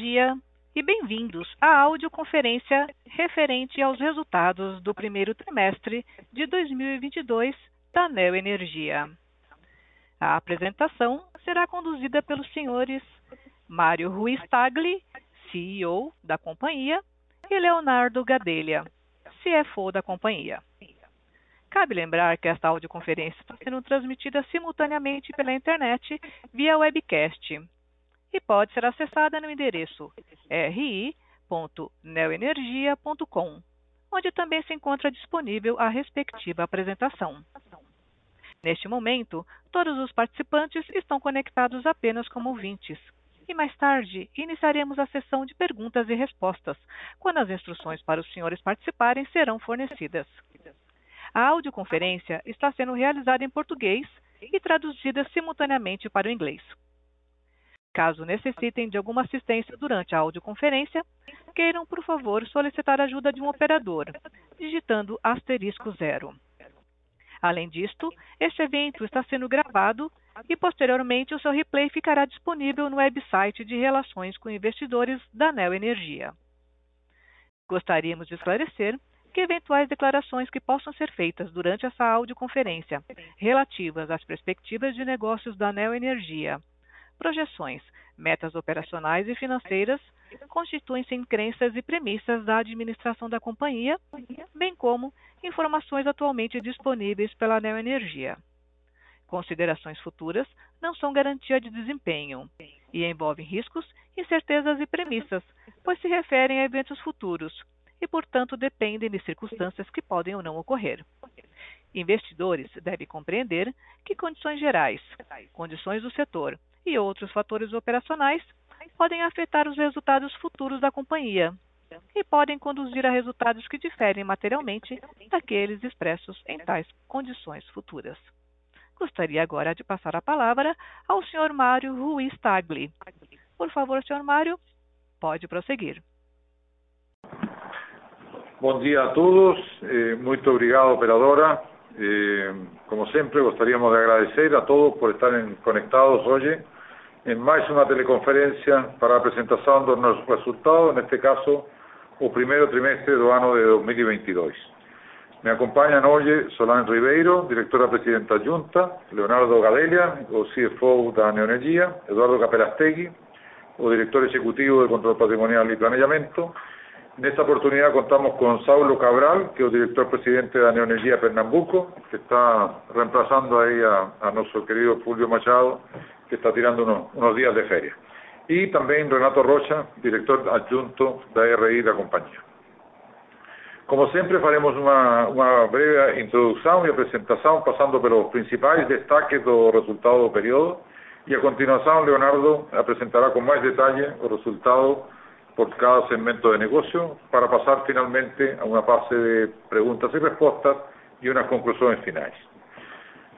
dia e bem-vindos à audioconferência referente aos resultados do primeiro trimestre de 2022 da Neoenergia. A apresentação será conduzida pelos senhores Mário Ruiz Tagli, CEO da companhia, e Leonardo Gadelha, CFO da companhia. Cabe lembrar que esta audioconferência está sendo transmitida simultaneamente pela internet via webcast e pode ser acessada no endereço ri.neoenergia.com, onde também se encontra disponível a respectiva apresentação. Neste momento, todos os participantes estão conectados apenas como ouvintes. E mais tarde, iniciaremos a sessão de perguntas e respostas, quando as instruções para os senhores participarem serão fornecidas. A audioconferência está sendo realizada em português e traduzida simultaneamente para o inglês. Caso necessitem de alguma assistência durante a audioconferência, queiram, por favor, solicitar ajuda de um operador, digitando asterisco zero. Além disto, este evento está sendo gravado e, posteriormente, o seu replay ficará disponível no website de Relações com Investidores da Neo Energia. Gostaríamos de esclarecer que eventuais declarações que possam ser feitas durante essa audioconferência relativas às perspectivas de negócios da Neo Energia projeções, metas operacionais e financeiras constituem-se em crenças e premissas da administração da companhia, bem como informações atualmente disponíveis pela Neoenergia. Considerações futuras não são garantia de desempenho e envolvem riscos, incertezas e premissas, pois se referem a eventos futuros e, portanto, dependem de circunstâncias que podem ou não ocorrer. Investidores devem compreender que condições gerais, condições do setor e outros fatores operacionais podem afetar os resultados futuros da companhia e podem conduzir a resultados que diferem materialmente daqueles expressos em tais condições futuras. Gostaria agora de passar a palavra ao Sr. Mário Ruiz Tagli. Por favor, Sr. Mário, pode prosseguir. Bom dia a todos, muito obrigado, operadora. Eh, como sempre, gostaríamos de agradecer a todos por estarem conectados hoje em mais uma teleconferência para a apresentação dos nossos resultados, neste caso, o primeiro trimestre do ano de 2022. Me acompanham hoje Solange Ribeiro, diretora presidenta adjunta, Leonardo Gadelia, o CFO da Neoenergia, Eduardo Capelastegui, o director executivo de Control Patrimonial y Planeamiento, Nesta oportunidade contamos con Saulo Cabral, que o director presidente da Neoenergia Pernambuco, que está reemplazando aí a, nosso querido Fulvio Machado, que está tirando unos, días de feria. E também Renato Rocha, director adjunto da RI da companhia. Como sempre, faremos uma, uma breve introdução e apresentação, passando pelos principais destaques do resultado do período, e a continuação, Leonardo apresentará com mais detalhe o resultado por cada segmento de negocio para pasar finalmente a una fase de preguntas y respuestas y unas conclusiones finales.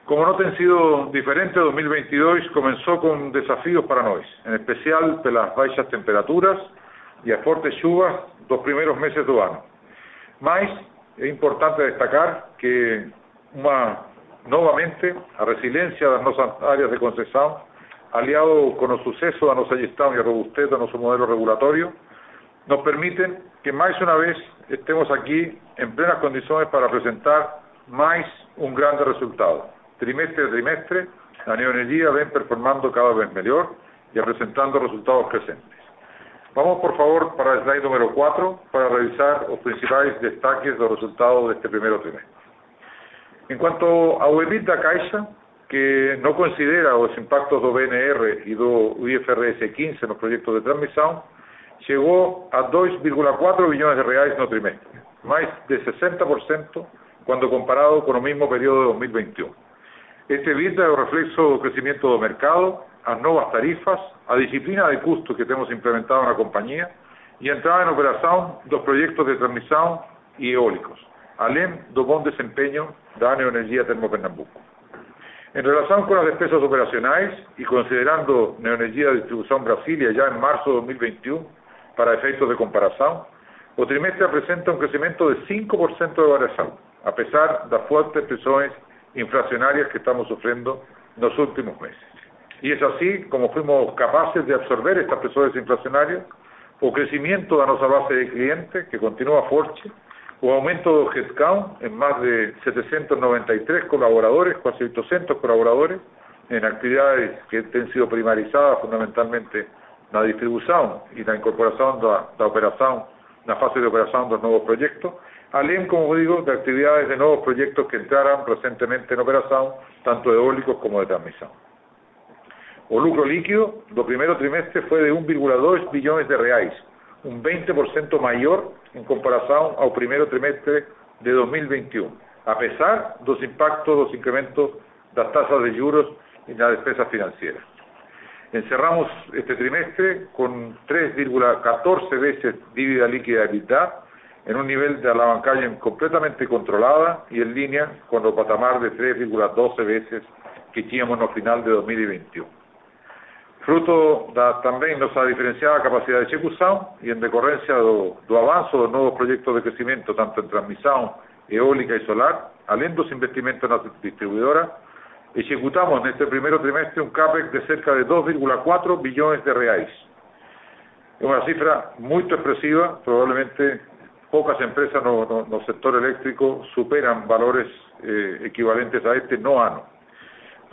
Como no ten sido diferente, 2022 comenzó con desafíos para nós, en especial pelas baixas temperaturas e as fortes chuvas dos primeiros meses do ano. Mas é importante destacar que uma novamente a resiliencia das nossas áreas de concessão aliado con o suceso da nosa gestão e a robustez do nosso modelo regulatorio, nos permiten que máis unha vez estemos aquí en plenas condições para presentar máis un grande resultado. Trimestre a trimestre, a Neoenergia ven performando cada vez mellor e apresentando resultados crecentes. Vamos, por favor, para el slide número 4 para revisar os principais destaques do resultado deste primeiro trimestre. En cuanto ao EBITDA Caixa, que no considera os impactos do BNR e do IFRS 15 nos proyectos de transmisión, llegó a 2,4 billones de reais no trimestre, más de 60% cuando comparado con el mismo periodo de 2021. Este EBITDA é o reflexo do crecimiento do mercado, as novas tarifas, a disciplina de custos que temos implementado na companhia e a entrada en operação dos proyectos de transmisión e eólicos, além do bom desempenho da Neoenergia Termopernambuco. En relación con las despesas operacionales y considerando Neoenergia Distribución Brasilia ya en marzo de 2021 para efectos de comparación, o trimestre presenta un crecimiento de 5% de variación, a pesar de las fuertes presiones inflacionarias que estamos sufriendo en los últimos meses. Y es así como fuimos capaces de absorber estas presiones inflacionarias o crecimiento da nossa base de clientes, que continua forte, o aumento do headcount en más de 793 colaboradores, casi 800 colaboradores, en actividades que han sido primarizadas fundamentalmente na distribución y la incorporación da, da operación, na fase de operación dos novos proyectos, além, como digo, de actividades de nuevos proyectos que entraran recientemente en operación, tanto eólicos como de transmisión. O lucro líquido do primeiro trimestre foi de 1,2 bilhões de reais, um 20% maior em comparação ao primeiro trimestre de 2021, apesar dos impactos dos incrementos das taxas de juros e na despesa financeira. Encerramos este trimestre con 3,14 veces dívida líquida EBITDA, en un nivel de alavancagem completamente controlada y en línea con el patamar de 3,12 veces que teníamos no final de 2021 fruto da também nossa diferenciada capacidade de execução e em decorrência do, do avanço dos novos projetos de crescimento, tanto em transmissão eólica e solar, além dos investimentos na distribuidora, executamos neste primeiro trimestre um CAPEX de cerca de 2,4 bilhões de reais. É uma cifra muito expressiva, provavelmente poucas empresas no, no, no sector eléctrico superan valores eh, equivalentes a este no ano.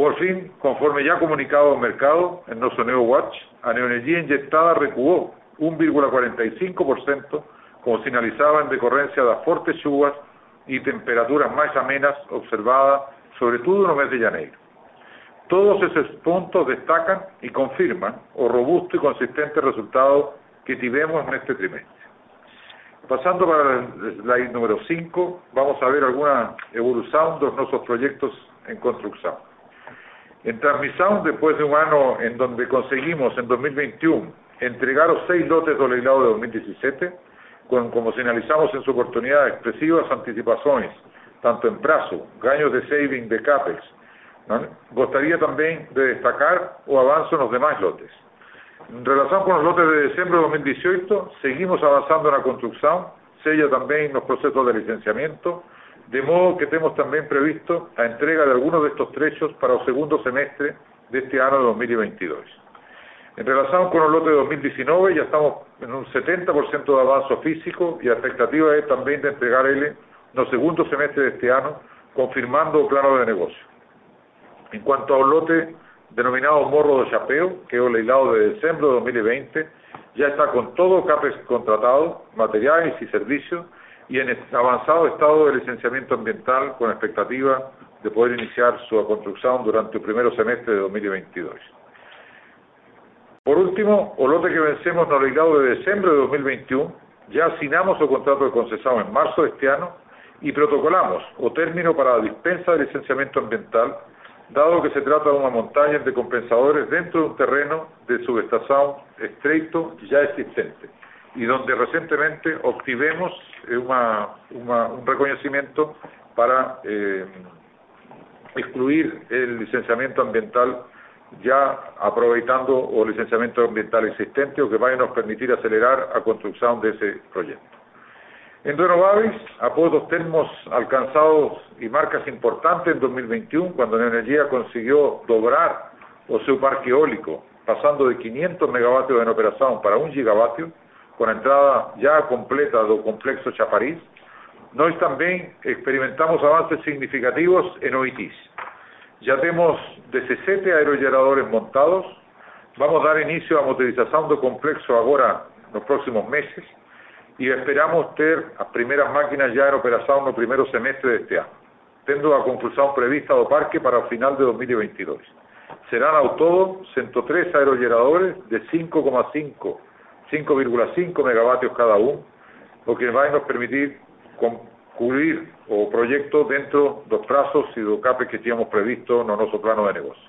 Por fin, conforme ya comunicado al mercado en nuestro Neo Watch, a neoenergía inyectada recuó 1,45%, como señalizaba en decorrencia las fuertes chuvas y temperaturas más amenas observadas, sobre todo en el mes de enero. Todos esos puntos destacan y confirman el robusto y consistente resultado que tuvimos en este trimestre. Pasando para el slide número 5, vamos a ver alguna evolución de nuestros proyectos en construcción. En transmisión, después de un año en donde conseguimos en 2021 entregar los seis lotes del leilado de 2017, con, como señalizamos en su oportunidad, expresivas anticipaciones, tanto en plazo, gaños de saving de CAPEX. ¿no? Gustaría también de destacar o avanzo en los demás lotes. En relación con los lotes de diciembre de 2018, seguimos avanzando en la construcción, sella también los procesos de licenciamiento, de modo que tenemos también previsto la entrega de algunos de estos trechos para el segundo semestre de este año de 2022. En relación con el lote de 2019, ya estamos en un 70% de avance físico y la expectativa es también de entregar él en el segundo semestre de este año, confirmando el plano de negocio. En cuanto al lote denominado Morro de Chapeo, que es el leilado de diciembre de 2020, ya está con todo CAPEX contratado, materiales y servicios, y en avanzado estado de licenciamiento ambiental con expectativa de poder iniciar su construcción durante el primer semestre de 2022. Por último, o lote que vencemos no leilado de diciembre de 2021, ya asignamos el contrato de concesión en marzo de este año y protocolamos o término para la dispensa de licenciamiento ambiental, dado que se trata de una montaña de compensadores dentro de un terreno de subestación estrecho ya existente y donde recientemente obtuvimos eh, un reconocimiento para eh, excluir el licenciamiento ambiental ya aprovechando el licenciamiento ambiental existente o que vaya a nos permitir acelerar la construcción de ese proyecto. En renovables, após los termos alcanzados y marcas importantes en 2021, cuando la energía consiguió doblar o su parque eólico, pasando de 500 megavatios en operación para un gigavatio, con entrada ya completa del complexo Chapariz, nosotros también experimentamos avances significativos en OITIS. Ya tenemos 17 aerogeneradores montados, vamos a dar inicio a motorización del complexo ahora en los próximos meses y esperamos tener las primeras máquinas en operación en el primer semestre de este año, teniendo la conclusión prevista del parque para el final de 2022. Serán a todo 103 aerogeneradores de 5,5 5,5 megavatios cada uno, lo que va a nos permitir cubrir o proyecto dentro de los plazos y los capes que teníamos previsto en nuestro plano de negocio.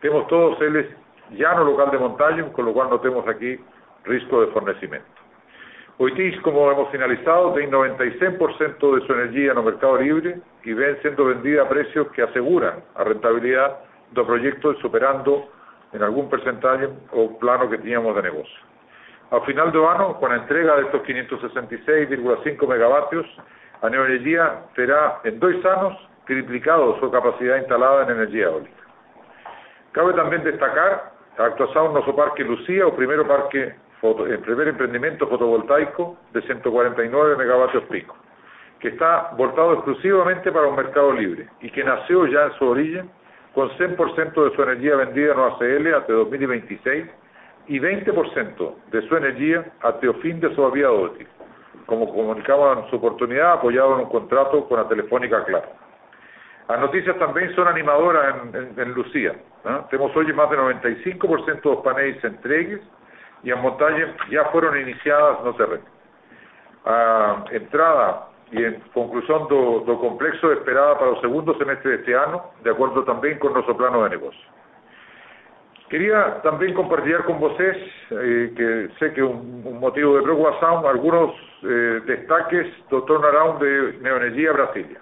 Tenemos todos ellos ya en el local de montaje, con lo cual no tenemos aquí riesgo de fornecimiento. Hoy, como hemos finalizado, tiene 96% de su energía en el mercado libre y ven siendo vendida a precios que aseguran la rentabilidad del proyecto superando en algún porcentaje o plano que teníamos de negocio. Al final del año, con la entrega de estos 566,5 megavatios, a Neoenergía será en dos años triplicado su capacidad instalada en energía eólica. Cabe también destacar la actuación en nuestro parque Lucía, o primer parque el primer emprendimiento fotovoltaico de 149 megavatios pico, que está voltado exclusivamente para un mercado libre y que nació ya en su origen con 100% de su energía vendida en OACL hasta 2026 y 20% de su energía el fin de su vida útil, como comunicamos en su oportunidad, apoyado en un contrato con la Telefónica Claro. Las noticias también son animadoras en, Lucía. Tenemos hoy más del 95% de los paneles entregues y en montaña ya fueron iniciadas no sé, A entrada y en conclusión do, do complexo esperada para el segundo semestre de este año, de acuerdo también con nuestro plano de negocio. Quería también compartir con ustedes, eh, que sé que un, un motivo de preocupación, algunos eh, destaques do turnaround de Neoenergía Brasilia.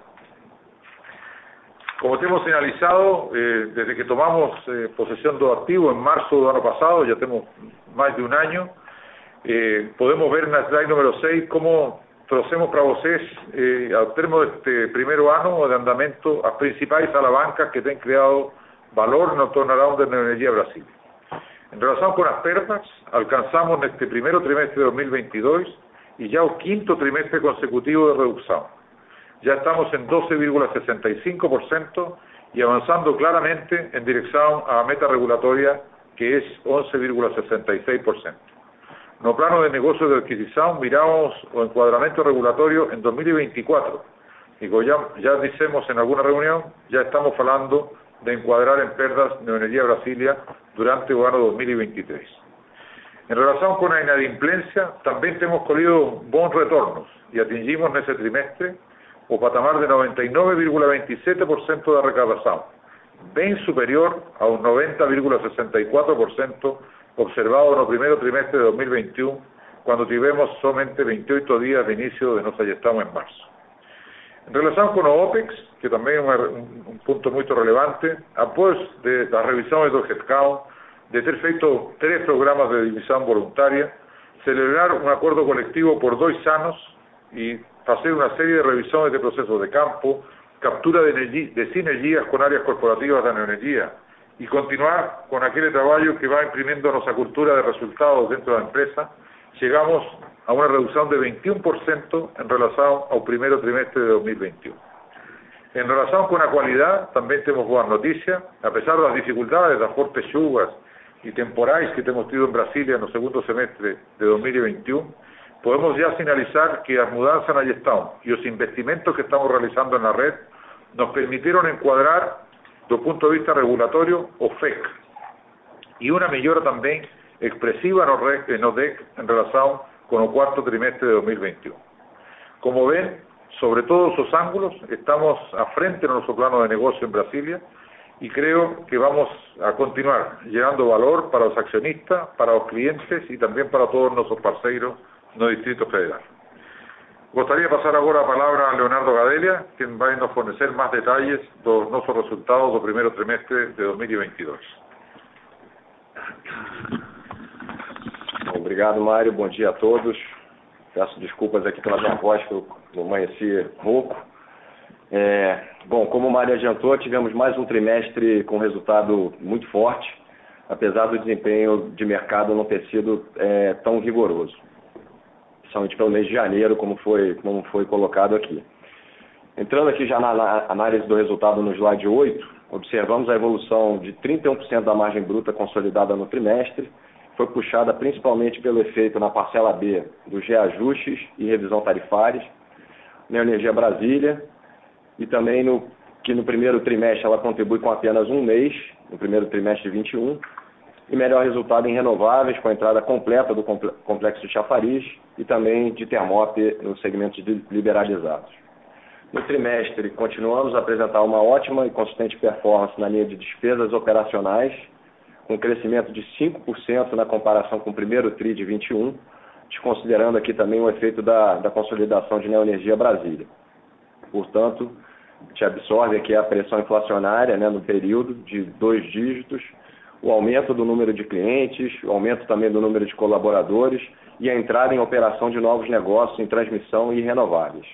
Como te hemos señalizado, eh, desde que tomamos eh, posesión de activo en marzo del año pasado, ya tenemos más de un año, eh, podemos ver en la slide número 6 cómo trouxemos para vocês, eh, ao termo deste primeiro ano de andamento, as principais alavancas que têm criado valor no turnaround de Energia Brasil. En relación con las perdas, alcanzamos neste primeiro trimestre de 2022 y ya o quinto trimestre consecutivo de reducción ya estamos en 12,65% y avanzando claramente en dirección a la meta regulatoria que es 11,66%. No plano de negocio de adquisición miramos o encuadramiento regulatorio en 2024 y como ya, ya decimos en alguna reunión, ya estamos hablando de encuadrar en perdas Neoenergía Brasilia durante el año 2023. En relación con la inadimplencia, también hemos colhido buenos retornos y atingimos en ese trimestre o patamar de 99,27% de recaudación, bien superior a un 90,64% observado en el primer trimestre de 2021, cuando tuvimos solamente 28 días de inicio de ya estamos en marzo. En relación con los OPEX, que también es un, punto muy relevante, después de la revisión de headcount, de ter feito tres programas de división voluntaria, celebrar un acuerdo colectivo por dos años y hacer una serie de revisiones de procesos de campo, captura de, de sinergias con áreas corporativas de energía y continuar con aquel trabajo que va imprimiendo nuestra cultura de resultados dentro de la empresa, llegamos a una reducción de 21% en relación al primer trimestre de 2021. En relación con la cualidad, también tenemos buenas noticias, a pesar de las dificultades, las fuertes lluvias y temporales que hemos tenido en Brasilia en el segundo semestre de 2021, podemos ya finalizar que las mudanzas en estado y los investimentos que estamos realizando en la red nos permitieron encuadrar, desde el punto de vista regulatorio, o FEC, y una mejora también expresiva en los DEC en relación con el cuarto trimestre de 2021. Como ven, sobre todos esos ángulos, estamos a frente de nuestro plano de negocio en Brasilia y creo que vamos a continuar llegando valor para los accionistas, para los clientes y también para todos nuestros parceiros no Distrito Federal. Gostaria pasar ahora la palabra a Leonardo Gadelia, quien va a nos fornecer más detalles de nuestros resultados del primer trimestre de 2022. Obrigado, Mário. Bom dia a todos. Peço desculpas aqui pela minha voz, que eu amanheci rouco. É, bom, como o Mário adiantou, tivemos mais um trimestre com resultado muito forte, apesar do desempenho de mercado não ter sido é, tão rigoroso somente pelo mês de janeiro, como foi, como foi colocado aqui. Entrando aqui já na, na análise do resultado no slide 8, observamos a evolução de 31% da margem bruta consolidada no trimestre, foi puxada principalmente pelo efeito na parcela B dos reajustes e revisão tarifárias, na Energia Brasília, e também no, que no primeiro trimestre ela contribui com apenas um mês, no primeiro trimestre de 21, e melhor resultado em renováveis, com a entrada completa do complexo de Chafariz e também de Termop nos segmentos liberalizados. No trimestre, continuamos a apresentar uma ótima e consistente performance na linha de despesas operacionais, com crescimento de 5% na comparação com o primeiro TRI de 21, desconsiderando aqui também o efeito da, da consolidação de Neoenergia Brasília. Portanto, te absorve aqui a pressão inflacionária né, no período de dois dígitos, o aumento do número de clientes, o aumento também do número de colaboradores e a entrada em operação de novos negócios em transmissão e renováveis.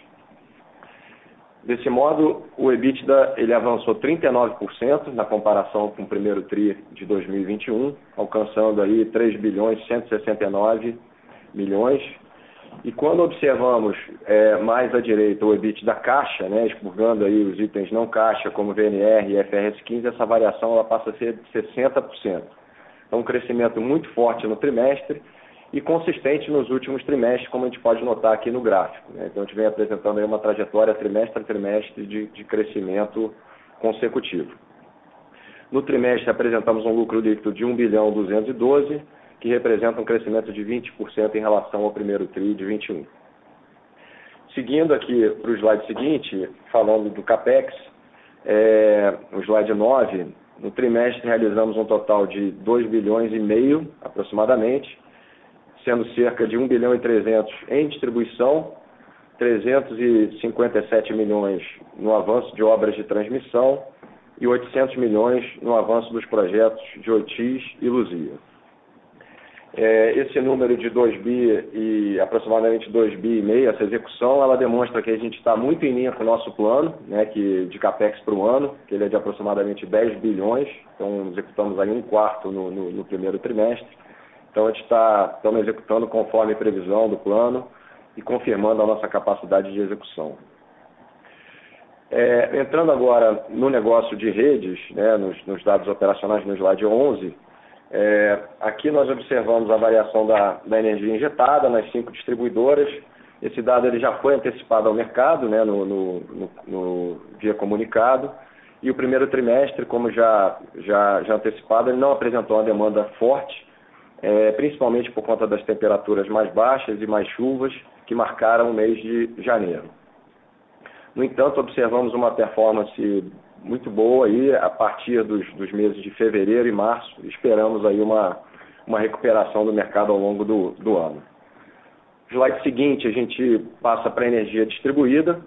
Desse modo, o EBITDA ele avançou 39% na comparação com o primeiro TRI de 2021, alcançando aí 3 bilhões 169 milhões. E quando observamos é, mais à direita o EBIT da caixa, né, expurgando aí os itens não caixa, como VNR e FRS 15, essa variação ela passa a ser de 60%. Então, um crescimento muito forte no trimestre e consistente nos últimos trimestres, como a gente pode notar aqui no gráfico. Né? Então, a gente vem apresentando uma trajetória trimestre a trimestre de, de crescimento consecutivo. No trimestre, apresentamos um lucro líquido de 1 bilhão 212 que representa um crescimento de 20% em relação ao primeiro TRI de 21. Seguindo aqui para o slide seguinte, falando do CAPEX, é, o slide 9, no trimestre realizamos um total de 2 bilhões e meio, aproximadamente, sendo cerca de 1 bilhão e 300 em distribuição, 357 milhões no avanço de obras de transmissão e 800 milhões no avanço dos projetos de Otis e Luzia. É, esse número de 2 bi e aproximadamente 2 bi e meio, essa execução, ela demonstra que a gente está muito em linha com o nosso plano, né, que, de capex para o ano, que ele é de aproximadamente 10 bilhões, então executamos aí um quarto no, no, no primeiro trimestre. Então a gente está estamos executando conforme previsão do plano e confirmando a nossa capacidade de execução. É, entrando agora no negócio de redes, né, nos, nos dados operacionais no slide 11, é, aqui nós observamos a variação da, da, energia injetada nas cinco distribuidoras. Esse dado ele já foi antecipado ao mercado né, no, no, no, no dia comunicado. E o primeiro trimestre, como já, já, já antecipado, ele não apresentou uma demanda forte, é, principalmente por conta das temperaturas mais baixas e mais chuvas que marcaram o mês de janeiro. No entanto, observamos uma performance muito boa aí a partir dos, dos meses de fevereiro e março. Esperamos aí uma, uma recuperação do mercado ao longo do, do ano. Slide seguinte, a gente passa para a energia distribuída.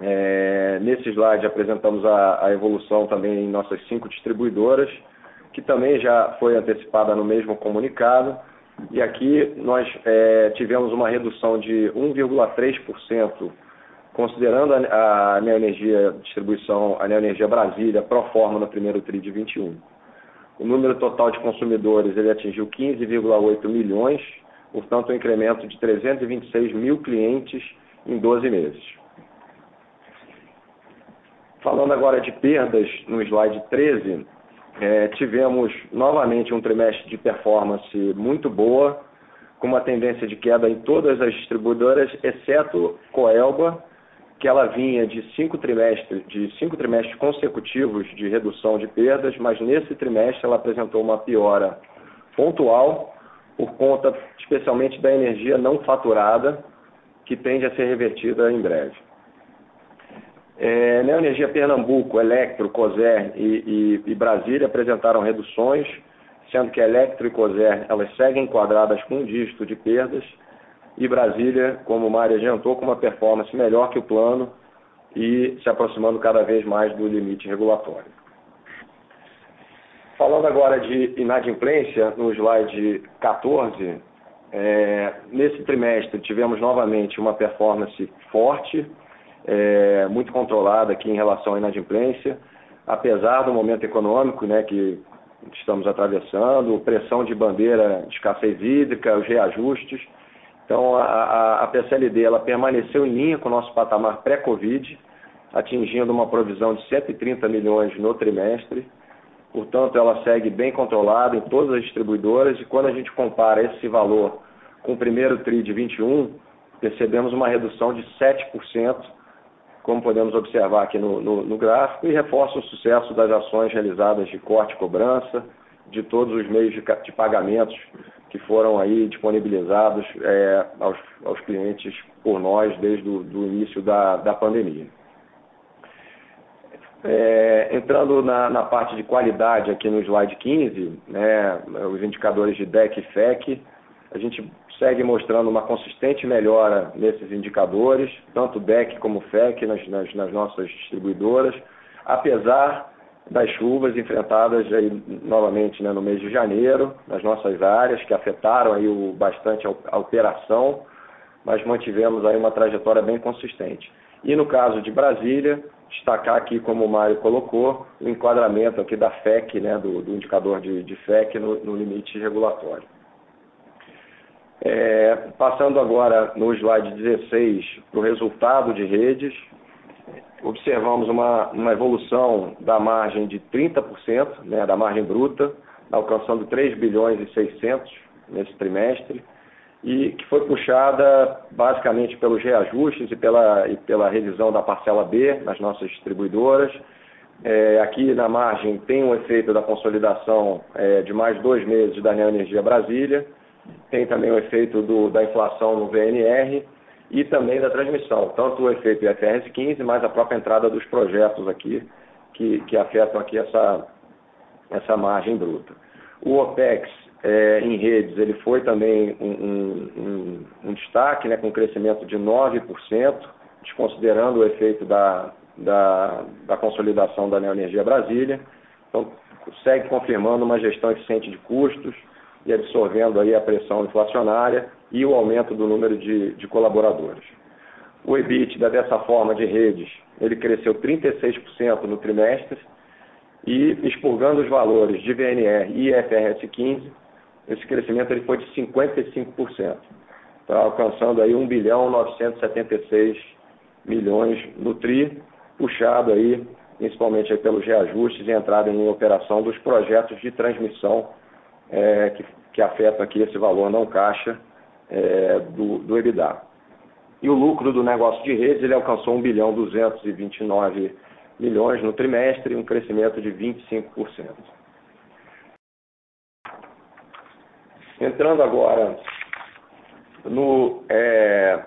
É, nesse slide apresentamos a, a, evolução também em nossas cinco distribuidoras, que também já foi antecipada no mesmo comunicado. E aqui nós é, tivemos uma redução de 1,3% considerando a, a Neoenergia Distribuição, a Neoenergia Brasília, pro forma no primeiro TRI de 21. O número total de consumidores ele atingiu 15,8 milhões, portanto, um incremento de 326 mil clientes em 12 meses. Falando agora de perdas, no slide 13, é, tivemos novamente um trimestre de performance muito boa, com uma tendência de queda em todas as distribuidoras, exceto Coelba, que ela vinha de cinco trimestres, de cinco trimestres consecutivos de redução de perdas, mas nesse trimestre ela apresentou uma piora pontual por conta especialmente da energia não faturada, que tende a ser revertida em breve. É, na Energia Pernambuco, Electro, Coser e, e, e, Brasília apresentaram reduções, sendo que Electro e Coser elas seguem enquadradas com um dígito de perdas, e Brasília, como o Mário adiantou, com uma performance melhor que o plano e se aproximando cada vez mais do limite regulatório. Falando agora de inadimplência, no slide 14, é, nesse trimestre tivemos novamente uma performance forte, é, muito controlada aqui em relação à inadimplência, apesar do momento econômico né, que estamos atravessando, pressão de bandeira de escassez hídrica, os reajustes, então, a, a, a PCLD ela permaneceu em linha com o nosso patamar pré-Covid, atingindo uma provisão de 130 milhões no trimestre. Portanto, ela segue bem controlada em todas as distribuidoras e quando a gente compara esse valor com o primeiro TRI de 21, percebemos uma redução de 7%, como podemos observar aqui no, no, no gráfico, e reforça o sucesso das ações realizadas de corte e cobrança, de todos os meios de, de pagamentos que foram aí disponibilizados é, aos, aos, clientes por nós desde o do início da, da pandemia. É, entrando na, na, parte de qualidade aqui no slide 15, né, os indicadores de DEC e FEC, a gente segue mostrando uma consistente melhora nesses indicadores, tanto DEC como FEC nas, nas, nas nossas distribuidoras, apesar das chuvas enfrentadas aí, novamente né, no mês de janeiro, nas nossas áreas, que afetaram aí o, bastante a, operação, mas mantivemos aí uma trajetória bem consistente. E no caso de Brasília, destacar aqui, como o Mário colocou, o enquadramento aqui da FEC, né, do, do indicador de, de FEC no, no, limite regulatório. É, passando agora no slide 16 para o resultado de redes, observamos uma, uma evolução da margem de 30%, né, da margem bruta, alcançando 3 bilhões e 600 nesse trimestre, e que foi puxada basicamente pelos reajustes e pela, e pela revisão da parcela B nas nossas distribuidoras. É, aqui na margem tem um efeito da consolidação é, de mais dois meses da Neoenergia Brasília, tem também o efeito do, da inflação no VNR e também da transmissão, tanto o efeito IFRS 15, mais a própria entrada dos projetos aqui, que, que afetam aqui essa, essa margem bruta. O OPEX é, em redes, ele foi também um, um, um, destaque, né, com crescimento de 9%, desconsiderando o efeito da, da, da consolidação da Neoenergia Brasília. Então, segue confirmando uma gestão eficiente de custos e absorvendo aí a pressão inflacionária e o aumento do número de, de colaboradores. O EBITDA dessa forma de redes, ele cresceu 36% no trimestre e expurgando os valores de VNR e IFRS 15, esse crescimento ele foi de 55%, tá? alcançando aí 1 bilhão 976 milhões no TRI, puxado aí principalmente aí pelos reajustes e entrada em operação dos projetos de transmissão é, que, que afetam aqui esse valor não caixa é, do, do EBITDA. E o lucro do negócio de redes ele alcançou 1 bilhão 229 milhões no trimestre, um crescimento de 25%. Entrando agora no, é,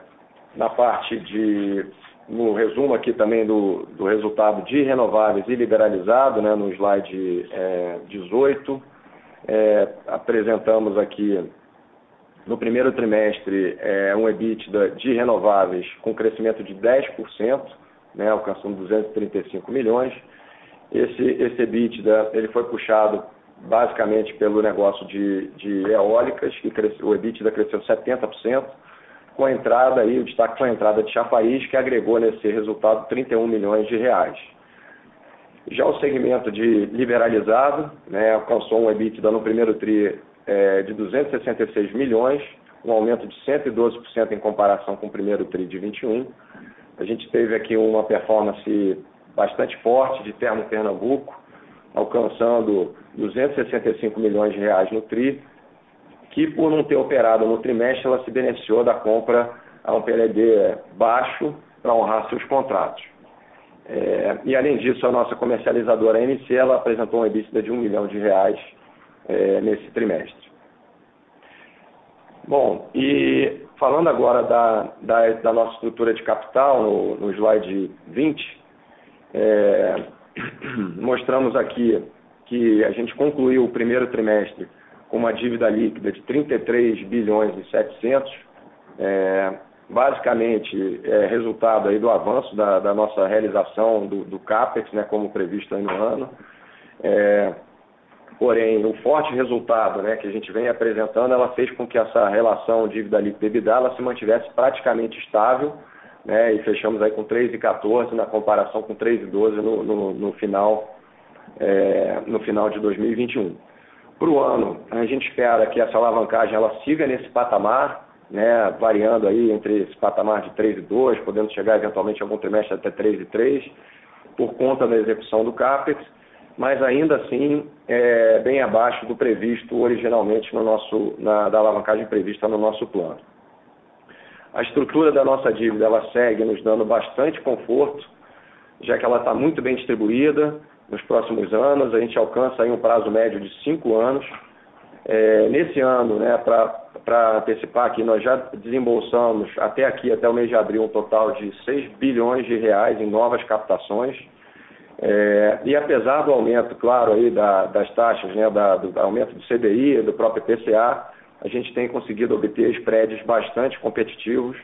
na parte de, no resumo aqui também do, do resultado de renováveis e liberalizado, né, no slide é, 18, é, apresentamos aqui no primeiro trimestre é, um EBITDA de renováveis com crescimento de 10%, né, alcançando 235 milhões. Esse, esse EBITDA ele foi puxado basicamente pelo negócio de, de eólicas, que cresceu, o EBITDA cresceu 70%, com a entrada aí, o destaque a entrada de Chapaís, que agregou nesse resultado 31 milhões de reais. Já o segmento de liberalizado, né, alcançou um EBITDA no primeiro TRI é, de 266 milhões, um aumento de 112% em comparação com o primeiro TRI de 21. A gente teve aqui uma performance bastante forte de Termo Pernambuco, alcançando 265 milhões de reais no TRI, que por não ter operado no trimestre, ela se beneficiou da compra a um PLD baixo para honrar seus contratos. É, e além disso, a nossa comercializadora a MC, ela apresentou uma EBITDA de um milhão de reais é, nesse trimestre. Bom, e falando agora da, da, da nossa estrutura de capital, no, no slide 20, é, mostramos aqui que a gente concluiu o primeiro trimestre com uma dívida líquida de 33 bilhões e 700, é, basicamente é resultado aí do avanço da, da nossa realização do, do, CAPEX, né, como previsto no ano. É, porém, o forte resultado né, que a gente vem apresentando, ela fez com que essa relação dívida líquida EBITDA ela se mantivesse praticamente estável, né, e fechamos aí com 3,14 na comparação com 3,12 no, no, no, final, é, no final de 2021. Para o ano, a gente espera que essa alavancagem ela siga nesse patamar, né, variando aí entre esse patamar de 3,2, podendo chegar eventualmente algum trimestre até 3,3, por conta da execução do CAPEX, mas ainda assim é, bem abaixo do previsto originalmente no nosso, na, da alavancagem prevista no nosso plano. A estrutura da nossa dívida ela segue nos dando bastante conforto, já que ela está muito bem distribuída nos próximos anos. A gente alcança aí um prazo médio de cinco anos. É, nesse ano, né, para antecipar aqui, nós já desembolsamos até aqui, até o mês de abril, um total de 6 bilhões de reais em novas captações. É, e apesar do aumento, claro, aí da, das taxas, né, da, do aumento do CDI, do próprio PCA, a gente tem conseguido obter spreads bastante competitivos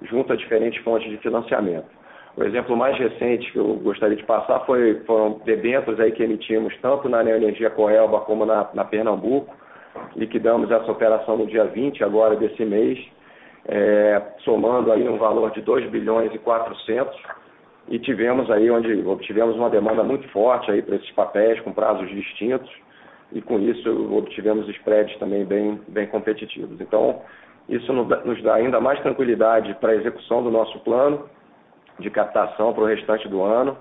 junto a diferentes fontes de financiamento. O exemplo mais recente que eu gostaria de passar foi, foram debêntures aí que emitimos tanto na Neoenergia Coelba como na, na Pernambuco. Liquidamos essa operação no dia 20 agora desse mês é, somando aí um valor de 2 bilhões e 400 e tivemos aí onde obtivemos uma demanda muito forte aí para esses papéis com prazos distintos. E com isso obtivemos spreads também bem, bem competitivos. Então, isso nos dá ainda mais tranquilidade para a execução do nosso plano de captação para o restante do ano,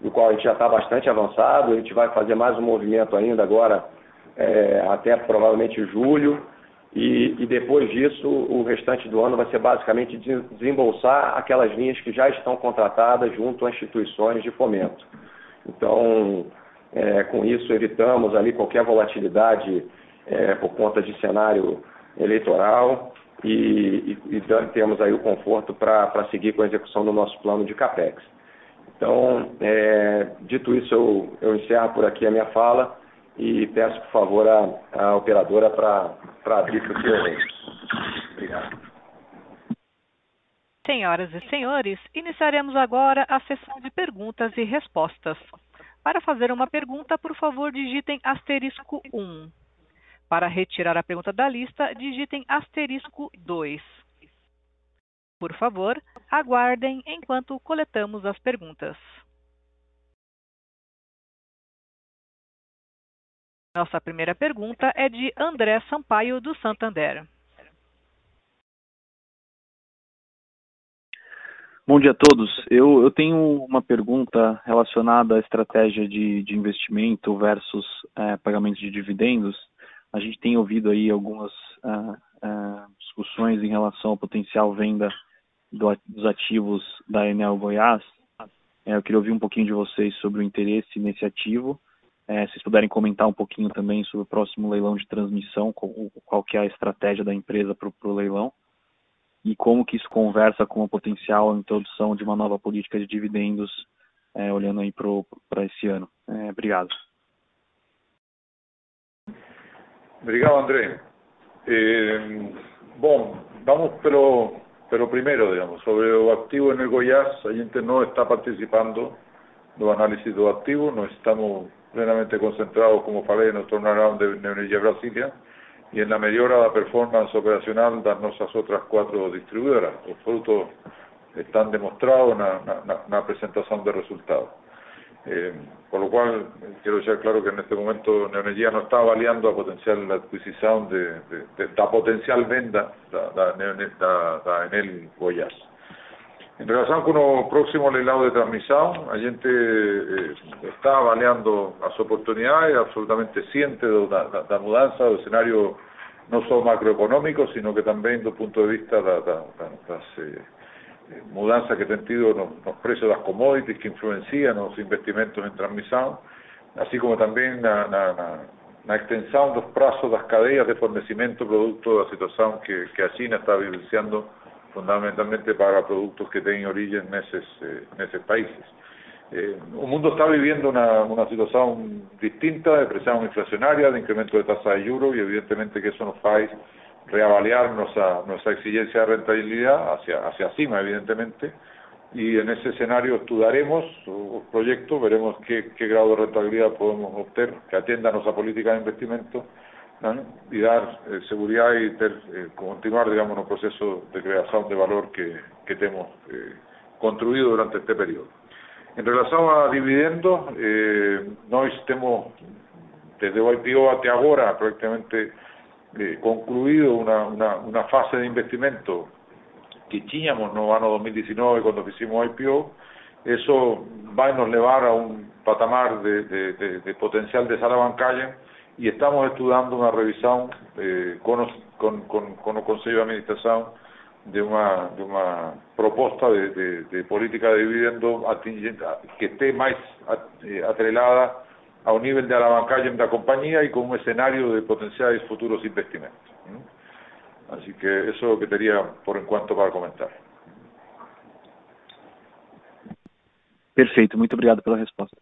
do qual a gente já está bastante avançado, a gente vai fazer mais um movimento ainda agora é, até provavelmente julho, e, e, depois disso o restante do ano vai ser basicamente desembolsar aquelas linhas que já estão contratadas junto a instituições de fomento. Então, é, com isso evitamos ali qualquer volatilidade é, por conta de cenário eleitoral e, e, e temos aí o conforto para seguir com a execução do nosso plano de CAPEX. Então, é, dito isso, eu, eu encerro por aqui a minha fala e peço, por favor, a operadora para abrir Q&A. Obrigado. Senhoras e senhores, iniciaremos agora a sessão de perguntas e respostas. Para fazer uma pergunta, por favor, digitem asterisco 1. Para retirar a pergunta da lista, digitem asterisco 2. Por favor, aguardem enquanto coletamos as perguntas. Nossa primeira pergunta é de André Sampaio, do Santander. Bom dia a todos. Eu, eu tenho uma pergunta relacionada à estratégia de, de investimento versus é, pagamento de dividendos. A gente tem ouvido aí algumas uh, uh, discussões em relação à potencial venda do, dos ativos da Enel Goiás. É, eu queria ouvir um pouquinho de vocês sobre o interesse nesse ativo. É, se vocês puderem comentar um pouquinho também sobre o próximo leilão de transmissão, qual, que é a estratégia da empresa para o leilão e como que isso conversa com a potencial introdução de uma nova política de dividendos, é, olhando aí para esse ano. É, obrigado. Obrigado, André. Eh, bom, vamos pelo, pelo primeiro, digamos, sobre o activo en Goiás, a gente não está participando do análisis do activo, não estamos plenamente concentrados, como falei, no turnaround de Energia Brasilia y en la mejora de la performance operacional de nuestras otras cuatro distribuidoras. Los frutos están demostrados en la presentación de resultados. Eh, por lo cual, quiero dejar claro que en este momento Neonergia no está avaliando a potencial adquisición de, de, de, da potencial venda da, da, da, da Enel Goiás. En relación con el próximo leilão de transmisión, a gente eh, está avaliando las oportunidades, absolutamente ciente de la mudanza del escenario no solo macroeconómico, sino que también desde el punto de vista de las eh, eh, que han tenido los, precios de las commodities que influencian los investimentos en transmisión, así como también la, extensión de los plazos de las cadenas de fornecimiento producto la situación que, que China está vivenciando fundamentalmente para productos que tienen origen en esos, eh, países. Eh, el mundo está viviendo una, una situación distinta de presión inflacionaria, de incremento de tasa de euro y evidentemente que eso nos hace reavaliar nuestra, nuestra exigencia de rentabilidad hacia, hacia cima, evidentemente, y en ese escenario estudiaremos los proyectos, veremos qué, qué grado de rentabilidad podemos obtener que atienda nuestra política de investimento y dar eh, seguridad y eh, continuar, digamos, el proceso de creación de valor que, que hemos eh, construido durante este periodo. En relación a dividendos, eh, nós temos, desde IPO até agora, prácticamente eh, concluido una, una, una fase de investimento que tínhamos no ano 2019 cuando hicimos IPO, eso va a nos llevar a un patamar de, de, de, de potencial de sala bancaria y estamos estudiando una revisión eh, el Consejo de Administración de una, de una proposta de, de, de política de dividendo que esté más eh, atrelada a un nivel de alavancaje da compañía y con un escenario de potenciales futuros investimentos. Así que eso es lo que tenía por en cuanto para comentar. Perfeito, muito obrigado pela resposta.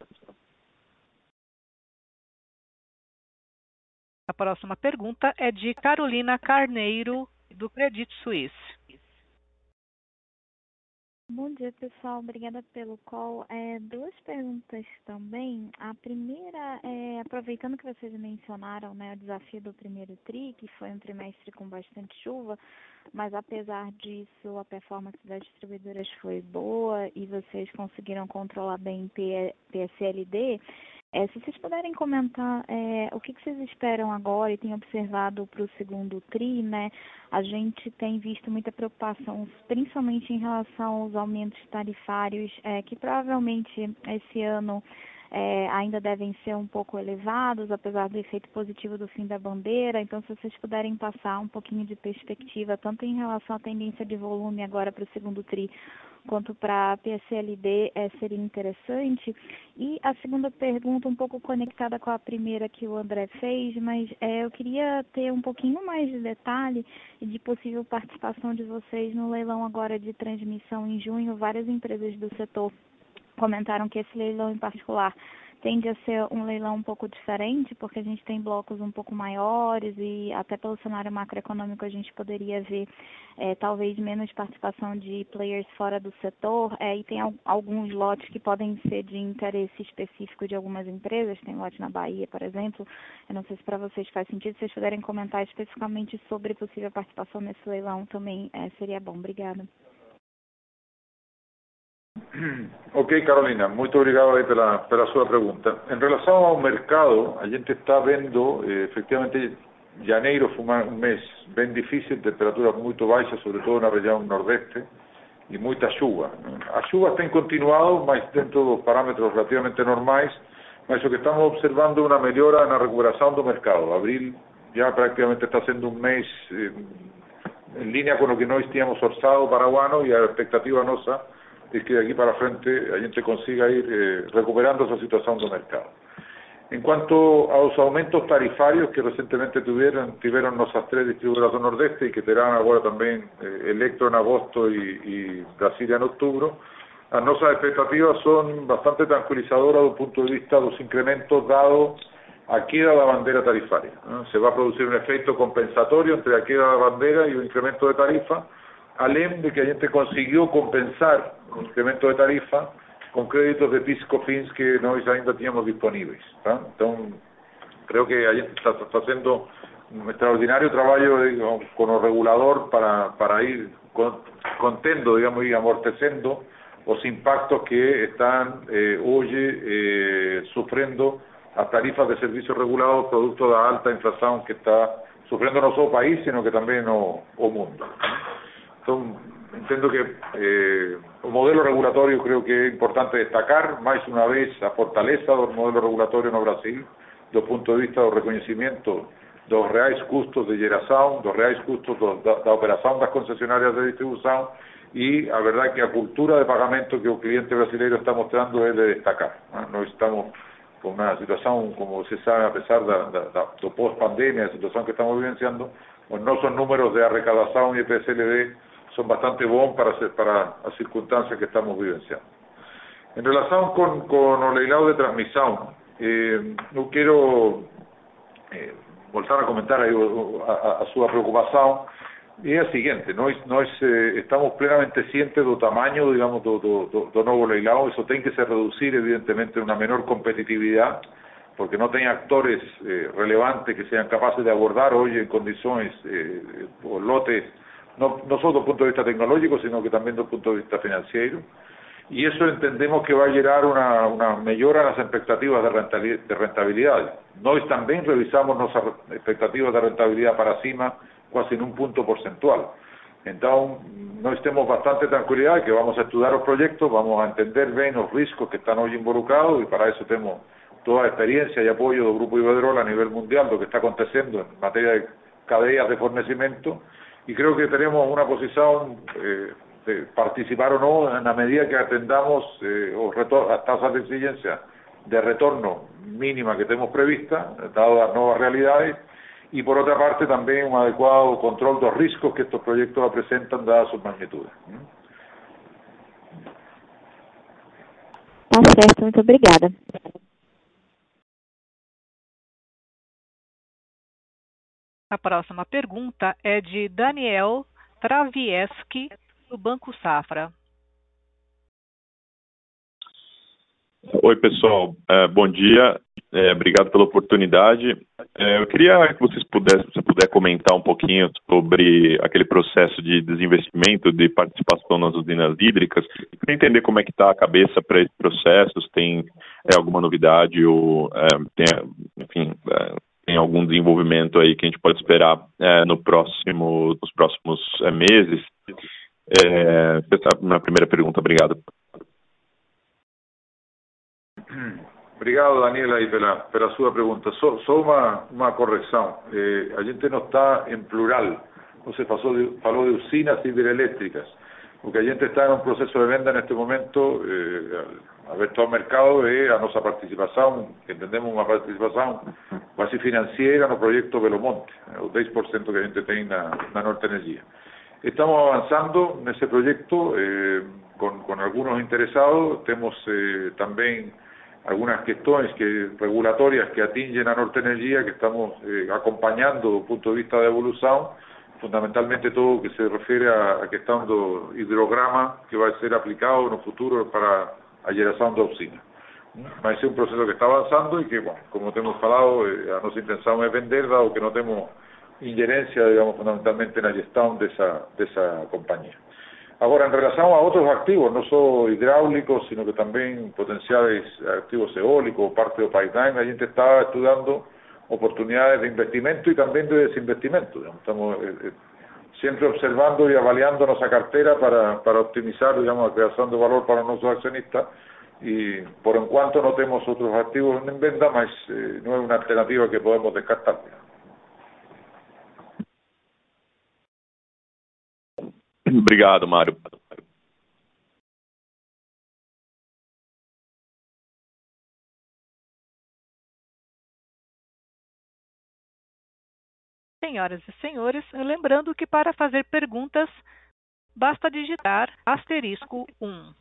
A próxima pergunta é de Carolina Carneiro, do Credit Suisse. Bom dia, pessoal. Obrigada pelo call. É, duas perguntas também. A primeira é, aproveitando que vocês mencionaram né, o desafio do primeiro TRI, que foi um trimestre com bastante chuva, mas apesar disso, a performance das distribuidoras foi boa e vocês conseguiram controlar bem PSLD. É, se vocês puderem comentar é, o que, que, vocês esperam agora e têm observado para o segundo TRI, né? A gente tem visto muita preocupação, principalmente em relação aos aumentos tarifários, é, que provavelmente esse ano é, ainda devem ser um pouco elevados, apesar do efeito positivo do fim da bandeira. Então, se vocês puderem passar um pouquinho de perspectiva, tanto em relação à tendência de volume agora para o segundo TRI, quanto para a PSLD, é, seria interessante. E a segunda pergunta, um pouco conectada com a primeira que o André fez, mas é, eu queria ter um pouquinho mais de detalhe de possível participação de vocês no leilão agora de transmissão em junho. Várias empresas do setor comentaram que esse leilão em particular tende a ser um leilão um pouco diferente, porque a gente tem blocos um pouco maiores e até pelo cenário macroeconômico a gente poderia ver é, talvez menos participação de players fora do setor é, e tem alguns lotes que podem ser de interesse específico de algumas empresas, tem lote na Bahia, por exemplo, eu não sei se para vocês faz sentido, se vocês puderem comentar especificamente sobre possível participação nesse leilão também é, seria bom. Obrigada. Ok, Carolina, muito obrigado aí pela, pela sua pergunta. Em relação ao mercado, a gente está vendo, eh, efectivamente, janeiro foi um mês bem difícil, temperaturas muito baixas, sobretudo na região nordeste, e muita chuva. As chuvas têm continuado, mas dentro dos parâmetros relativamente normais, mas o que estamos observando é uma melhora na recuperação do mercado. Abril já praticamente está sendo um mês eh, em linha com o que nós tínhamos orçado para o ano e a expectativa nossa es que de aquí para frente a gente consiga ir eh, recuperando esa situación del mercado. En cuanto a los aumentos tarifarios que recientemente tuvieron, tuvieron nuestras tres distribuidoras del Nordeste y que tendrán ahora también eh, Electro en agosto y, y Brasilia en octubre, las nuestras expectativas son bastante tranquilizadoras desde el punto de vista de los incrementos dados a queda la bandera tarifaria. Se va a producir un efecto compensatorio entre la queda de la bandera y un incremento de tarifa, além de que gente consiguió compensar el incremento de tarifa con créditos de pisco fins que nós ainda tínhamos disponíveis. Entonces, creo que a gente está, haciendo un extraordinario trabajo con el regulador para, para ir contendo, digamos, y amortecendo los impactos que están eh, hoy eh, sufriendo las tarifas de servicios regulados producto de la alta inflación que está sufriendo no solo el país, sino que también el mundo. Entonces, entiendo que eh, o modelo regulatorio creo que é importante destacar, máis unha vez, a fortaleza do modelo regulatorio no Brasil, do punto de vista do reconhecimento dos reais custos de geração, dos reais custos do, da, da operação das concesionarias de distribuição e a verdade que a cultura de pagamento que o cliente brasileiro está mostrando é de destacar. ¿no? Nós estamos con una situación, como se sabe, a pesar de, de, de, de post-pandemia, la situación que estamos vivenciando, pues no son números de arrecadación y PSLD son bastante bons para, para as circunstancias que estamos vivenciando. En relación con, con o leilado de transmisión, eh, eu quero eh, voltar a comentar a, a, a súa preocupación e é a estamos plenamente cientes do tamaño, digamos, do, do, do, do novo que se reducir evidentemente una menor competitividad, porque non ten actores eh, relevantes que sean capaces de abordar hoy en condições eh, o lotes no, no solo desde el punto de vista tecnológico, sino que también desde el punto de vista financiero. Y eso entendemos que va a generar una, una mejora en las expectativas de rentabilidad. Nosotros también revisamos nuestras expectativas de rentabilidad para cima casi en un punto porcentual. Entonces, no estemos bastante tranquilidad que vamos a estudiar los proyectos, vamos a entender bien los riesgos que están hoy involucrados y para eso tenemos toda la experiencia y apoyo del Grupo Iberdrola a nivel mundial, lo que está aconteciendo en materia de cadenas de fornecimiento y creo que tenemos una posición eh, de participar o no en la medida que atendamos eh, las tasas de exigencia de retorno mínima que tenemos prevista, dado las nuevas realidades, y por otra parte también un adecuado control de los riesgos que estos proyectos presentan dadas sus magnitudes. Tá certo, muito obrigada. A próxima pergunta é de Daniel Travieski, do Banco Safra. Oi, pessoal. É, bom dia. É, obrigado pela oportunidade. É, eu queria que vocês pudessem, se puder comentar um pouquinho sobre aquele processo de desinvestimento, de participação nas usinas hídricas, para entender como é que está a cabeça para esse processo, se tem alguma novidade ou enfim, tem algum desenvolvimento aí que a gente pode esperar é, no próximo, nos próximos é, meses. É, é minha primeira pergunta. Obrigado. Obrigado, Daniela, aí pela, pela sua pergunta. Só, só uma, uma correção. Eh, a gente não está em plural. Você falou de, falou de usinas hidrelétricas. O que a gente está em um processo de venda neste momento, eh, aberto ao mercado, é a nossa participação, entendemos uma participação quase financeira no projeto Belo Monte, o 10% que a gente tem na, Norte Energia. Estamos avanzando nesse projeto eh, con, con algunos interesados, temos eh, tamén algunas cuestiones que, regulatorias que atingen a Norte Energía que estamos eh, acompañando desde el punto de vista de evolución, fundamentalmente todo lo que se refiere a, questão do hidrograma que va a ser aplicado en el futuro para a geração de usina. Mas é un proceso que está avanzando y que, bueno, como hemos hablado, eh, a nossa intención es vender, dado que no tenemos injerencia, digamos, fundamentalmente na gestão dessa, dessa companhia. Ahora, en relación a otros activos, no solo hidráulicos, sino que también potenciales activos eólicos, parte del pipeline, la gente está estudiando oportunidades de investimento y también de desinvestimento. Estamos eh, eh, siempre observando y avaliando nuestra cartera para, para optimizar digamos, la creación de valor para nuestros accionistas y por en cuanto no tenemos otros activos en venta, más, eh, no es una alternativa que podemos descartar. Obrigado, Mário. Senhoras e senhores, lembrando que para fazer perguntas, basta digitar asterisco 1.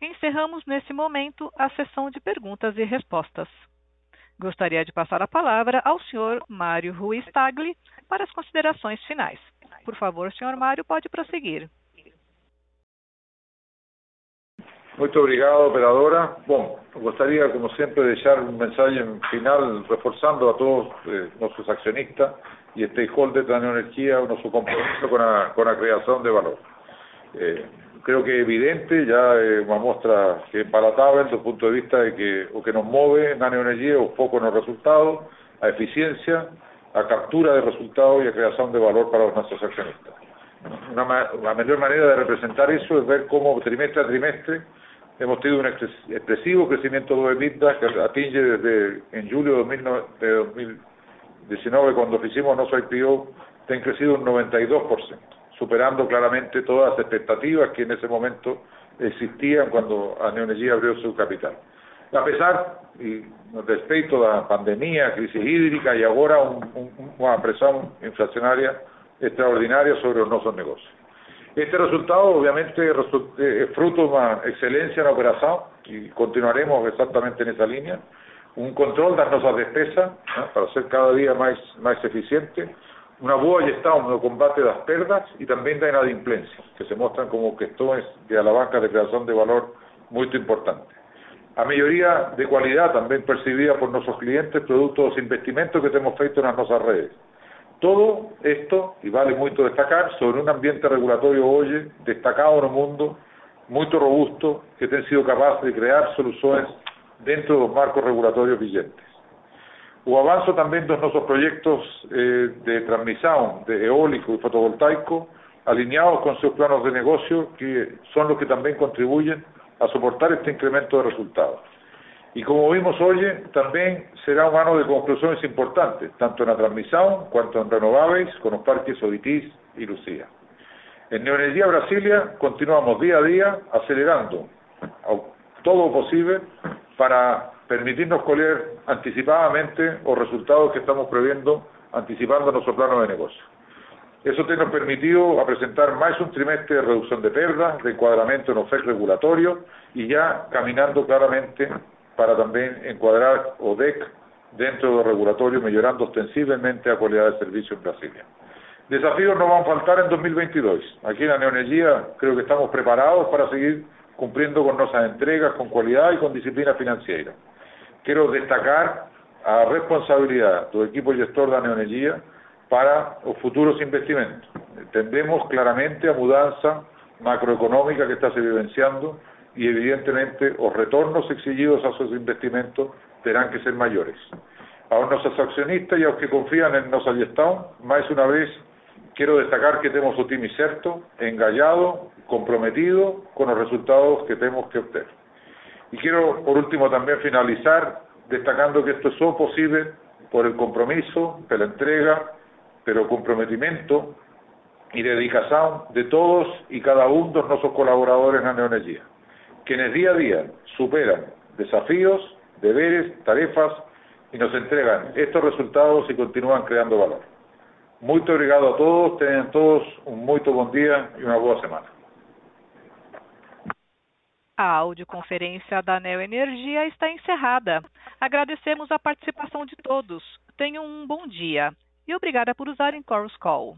Encerramos nesse momento a sessão de perguntas e respostas. Gostaria de passar a palavra ao senhor Mário Ruiz Tagli para as considerações finais. Por favor, senhor Mário, pode prosseguir. Muito obrigado, operadora. Bom, gostaria, como sempre, deixar um mensagem final reforçando a todos eh, nossos acionistas e stakeholders da Neoenergia o nosso compromisso com a, com a criação de valor. Eh, creo que evidente, ya es una muestra que es palatable desde el punto de vista de que lo que nos mueve en la neoenergía un poco en los resultados, a eficiencia, a captura de resultados y a creación de valor para nuestros accionistas. Una, la mejor manera de representar eso es ver cómo trimestre a trimestre hemos tenido un expresivo crecimiento de EBITDA que atinge desde en julio de 2019 cuando hicimos nuestro IPO, ha crecido un 92% superando claramente todas las expectativas que en ese momento existían cuando a Neoenergia abrió su capital. A pesar, y respecto a la pandemia, crisis hídrica y ahora una presión inflacionaria extraordinaria sobre nuestros negocios. Este resultado obviamente es fruto de una excelencia en la operación y continuaremos exactamente en esa línea, un control de nuestras despesas para ser cada día más, más eficiente, una boa gestão no combate das perdas e também da inadimplência, que se mostram como questões de alavanca de criação de valor muito importante. A melhoria de qualidade também percibida por nossos clientes produto dos investimentos que temos feito nas nossas redes. Todo esto, e vale muito destacar, sobre um ambiente regulatorio hoje destacado no mundo, muito robusto, que tem sido capaz de criar soluções dentro dos marcos regulatorios vigentes. O avanzo también de nuestros proyectos eh, de transmisión de eólico y fotovoltaico alineados con sus planos de negocio que son los que también contribuyen a soportar este incremento de resultados. Y como vimos hoy, también será un año de conclusiones importantes, tanto en la transmisión cuanto en renovables con los parques Ovitis y Lucía. En Neoenergía Brasilia continuamos día a día acelerando todo lo posible para permitirnos coger anticipadamente los resultados que estamos previendo anticipando nuestro plano de negocio. Eso nos permitido a presentar más un trimestre de reducción de perdas, de encuadramiento en OFEC regulatorio y ya caminando claramente para también encuadrar ODEC dentro del regulatorio, mejorando ostensiblemente la calidad de servicio en Brasilia. Desafíos no van a faltar en 2022. Aquí en la neoenergía creo que estamos preparados para seguir cumpliendo con nuestras entregas, con cualidad y con disciplina financiera. Quiero destacar a responsabilidad del equipo gestor de la neoenergía para los futuros investimentos. Tendemos claramente a mudanza macroeconómica que está se vivenciando y evidentemente los retornos exigidos a esos investimentos tendrán que ser mayores. A nuestros accionistas y a los que confían en nuestra gestión, más una vez quiero destacar que tenemos un team cierto, engallado, comprometido con los resultados que tenemos que obtener. Y quiero, por último, también finalizar destacando que esto es solo posible por el compromiso, por la entrega, pero comprometimiento y dedicación de todos y cada uno de nuestros colaboradores en la neonergía, quienes día a día superan desafíos, deberes, tarefas y nos entregan estos resultados y continúan creando valor. Muy obrigado a todos, tengan todos un muy buen día y una buena semana. A audioconferência da Neo Energia está encerrada. Agradecemos a participação de todos. Tenham um bom dia e obrigada por usarem Chorus Call.